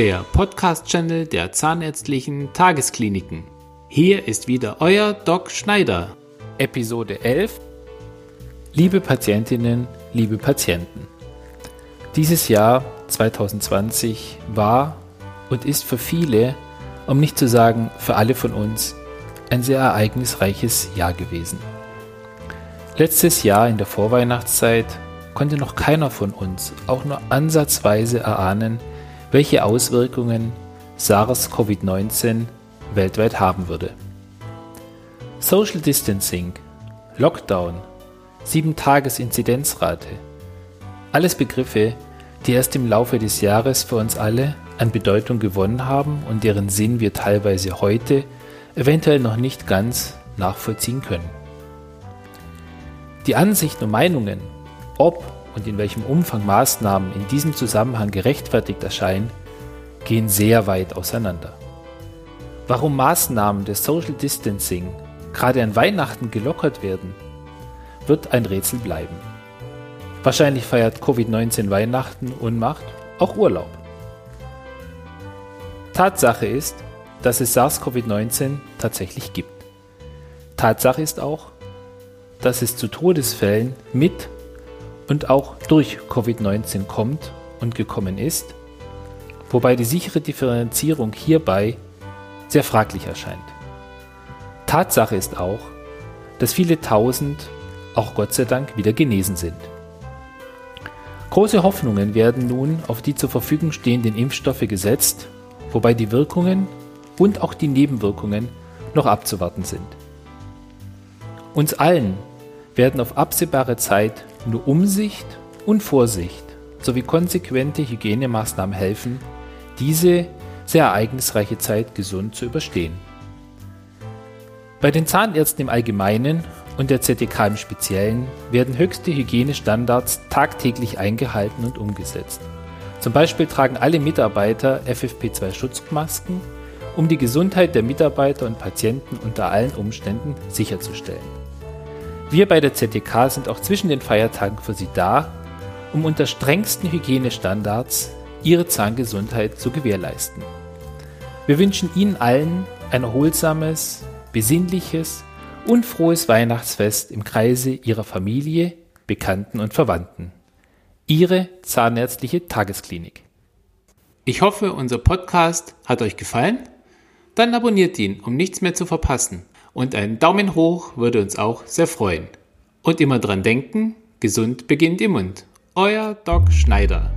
der Podcast-Channel der Zahnärztlichen Tageskliniken. Hier ist wieder euer Doc Schneider. Episode 11 Liebe Patientinnen, liebe Patienten. Dieses Jahr 2020 war und ist für viele, um nicht zu sagen für alle von uns, ein sehr ereignisreiches Jahr gewesen. Letztes Jahr in der Vorweihnachtszeit konnte noch keiner von uns auch nur ansatzweise erahnen, welche Auswirkungen SARS-CoV-19 weltweit haben würde. Social Distancing, Lockdown, 7-Tages-Inzidenzrate, alles Begriffe, die erst im Laufe des Jahres für uns alle an Bedeutung gewonnen haben und deren Sinn wir teilweise heute eventuell noch nicht ganz nachvollziehen können. Die Ansichten und Meinungen, ob und in welchem Umfang Maßnahmen in diesem Zusammenhang gerechtfertigt erscheinen, gehen sehr weit auseinander. Warum Maßnahmen des Social Distancing gerade an Weihnachten gelockert werden, wird ein Rätsel bleiben. Wahrscheinlich feiert Covid-19 Weihnachten und macht auch Urlaub. Tatsache ist, dass es SARS-CoV-19 tatsächlich gibt. Tatsache ist auch, dass es zu Todesfällen mit und auch durch Covid-19 kommt und gekommen ist, wobei die sichere Differenzierung hierbei sehr fraglich erscheint. Tatsache ist auch, dass viele tausend auch Gott sei Dank wieder genesen sind. Große Hoffnungen werden nun auf die zur Verfügung stehenden Impfstoffe gesetzt, wobei die Wirkungen und auch die Nebenwirkungen noch abzuwarten sind. Uns allen werden auf absehbare Zeit nur Umsicht und Vorsicht sowie konsequente Hygienemaßnahmen helfen, diese sehr ereignisreiche Zeit gesund zu überstehen. Bei den Zahnärzten im Allgemeinen und der ZDK im Speziellen werden höchste Hygienestandards tagtäglich eingehalten und umgesetzt. Zum Beispiel tragen alle Mitarbeiter FFP2-Schutzmasken, um die Gesundheit der Mitarbeiter und Patienten unter allen Umständen sicherzustellen. Wir bei der ZDK sind auch zwischen den Feiertagen für Sie da, um unter strengsten Hygienestandards Ihre Zahngesundheit zu gewährleisten. Wir wünschen Ihnen allen ein erholsames, besinnliches und frohes Weihnachtsfest im Kreise Ihrer Familie, Bekannten und Verwandten. Ihre Zahnärztliche Tagesklinik. Ich hoffe, unser Podcast hat euch gefallen. Dann abonniert ihn, um nichts mehr zu verpassen. Und ein Daumen hoch würde uns auch sehr freuen. Und immer dran denken, gesund beginnt im Mund. Euer Doc Schneider.